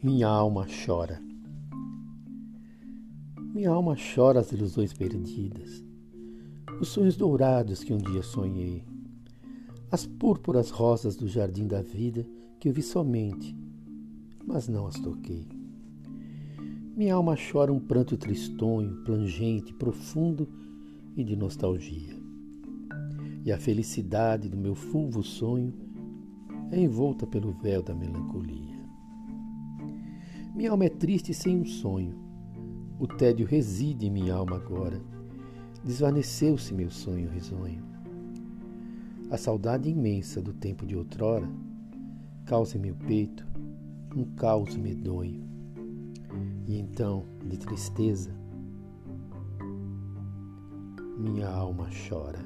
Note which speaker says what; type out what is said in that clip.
Speaker 1: Minha alma chora. Minha alma chora as ilusões perdidas, os sonhos dourados que um dia sonhei, as púrpuras rosas do jardim da vida que eu vi somente, mas não as toquei. Minha alma chora um pranto tristonho, plangente, profundo e de nostalgia. E a felicidade do meu fulvo sonho é envolta pelo véu da melancolia. Minha alma é triste sem um sonho. O tédio reside em minha alma agora. Desvaneceu-se meu sonho risonho. A saudade imensa do tempo de outrora causa em meu peito um caos medonho. E então, de tristeza, minha alma chora.